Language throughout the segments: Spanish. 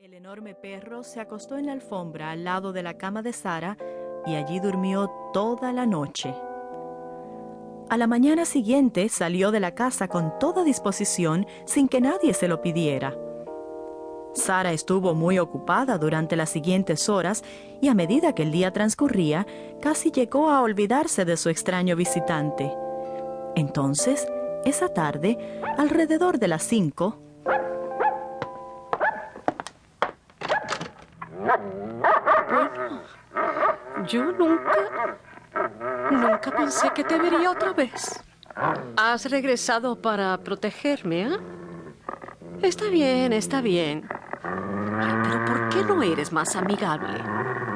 El enorme perro se acostó en la alfombra al lado de la cama de Sara y allí durmió toda la noche. A la mañana siguiente salió de la casa con toda disposición sin que nadie se lo pidiera. Sara estuvo muy ocupada durante las siguientes horas y a medida que el día transcurría, casi llegó a olvidarse de su extraño visitante. Entonces, esa tarde, alrededor de las cinco, Yo nunca, nunca pensé que te vería otra vez. Has regresado para protegerme, ¿eh? Está bien, está bien. Pero ¿por qué no eres más amigable?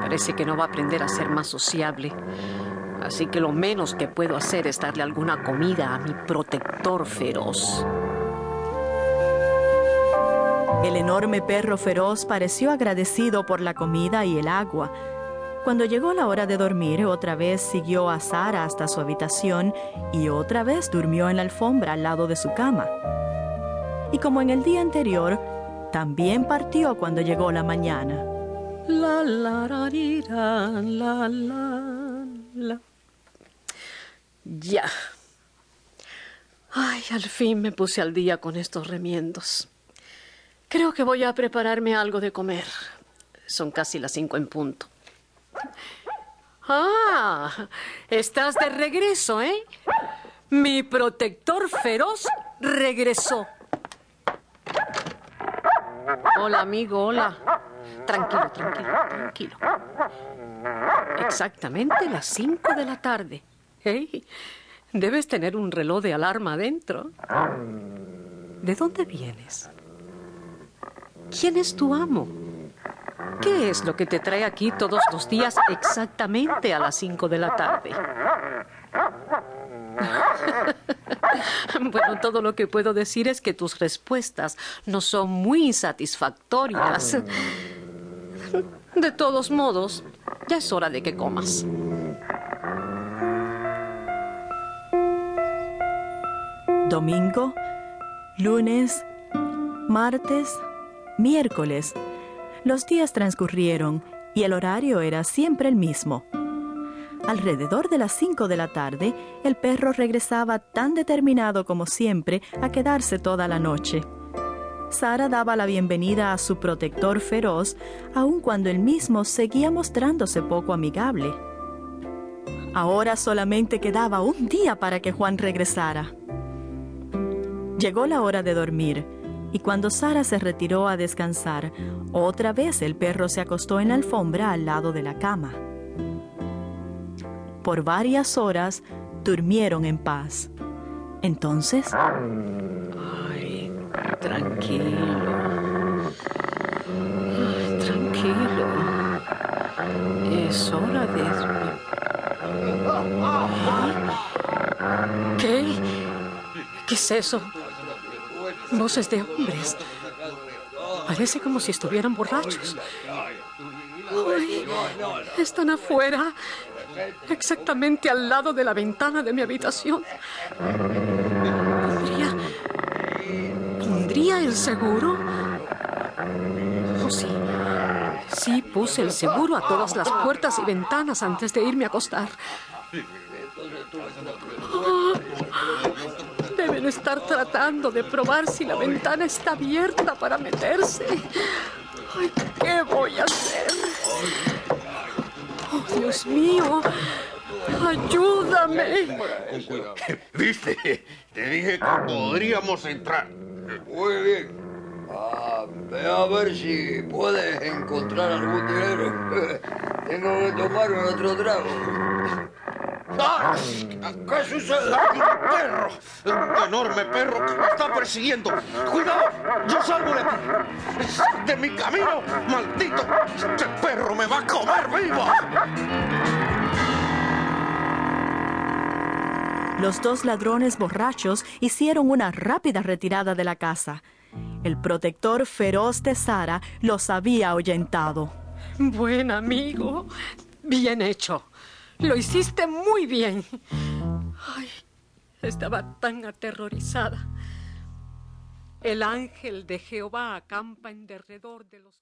Parece que no va a aprender a ser más sociable. Así que lo menos que puedo hacer es darle alguna comida a mi protector feroz. El enorme perro feroz pareció agradecido por la comida y el agua. Cuando llegó la hora de dormir, otra vez siguió a Sara hasta su habitación y otra vez durmió en la alfombra al lado de su cama. Y como en el día anterior, también partió cuando llegó la mañana. La la la la la la. Ya. Ay, al fin me puse al día con estos remiendos. Creo que voy a prepararme algo de comer. Son casi las cinco en punto. Ah, estás de regreso, ¿eh? Mi protector feroz regresó. Hola, amigo, hola. Tranquilo, tranquilo, tranquilo. Exactamente las cinco de la tarde. Hey, debes tener un reloj de alarma adentro. ¿De dónde vienes? ¿Quién es tu amo? ¿Qué es lo que te trae aquí todos los días exactamente a las cinco de la tarde? bueno, todo lo que puedo decir es que tus respuestas no son muy satisfactorias. De todos modos, ya es hora de que comas. Domingo, lunes, martes, miércoles. Los días transcurrieron y el horario era siempre el mismo. Alrededor de las cinco de la tarde, el perro regresaba tan determinado como siempre a quedarse toda la noche. Sara daba la bienvenida a su protector feroz, aun cuando él mismo seguía mostrándose poco amigable. Ahora solamente quedaba un día para que Juan regresara. Llegó la hora de dormir, y cuando Sara se retiró a descansar, otra vez el perro se acostó en la alfombra al lado de la cama. Por varias horas durmieron en paz. Entonces... Ay, tranquilo. Ay, tranquilo. Es hora de. ¿Qué? ¿Qué es eso? Voces de hombres. Parece como si estuvieran borrachos. Están afuera, exactamente al lado de la ventana de mi habitación. ¿Pondría, ¿Pondría el seguro? Oh, sí. Sí, puse el seguro a todas las puertas y ventanas antes de irme a acostar. Oh, deben estar tratando de probar si la ventana está abierta para meterse. Ay, ¿qué voy a hacer? Oh, Dios mío. Ayúdame. ¿Viste? Te dije que podríamos entrar. Muy bien. Ah, ve a ver si puedes encontrar algún dinero. Tengo que tomar otro trago. ¡Ah! ¿Qué sucede? ¡Un perro! ¡Un enorme perro que me está persiguiendo! ¡Cuidado! ¡Yo salgo de aquí! ¡De mi camino! ¡Maldito! ¡Este perro me va a comer vivo! Los dos ladrones borrachos hicieron una rápida retirada de la casa. El protector feroz de Sara los había ahuyentado. Buen amigo. Bien hecho. Lo hiciste muy bien. Ay, estaba tan aterrorizada. El ángel de Jehová acampa en derredor de los.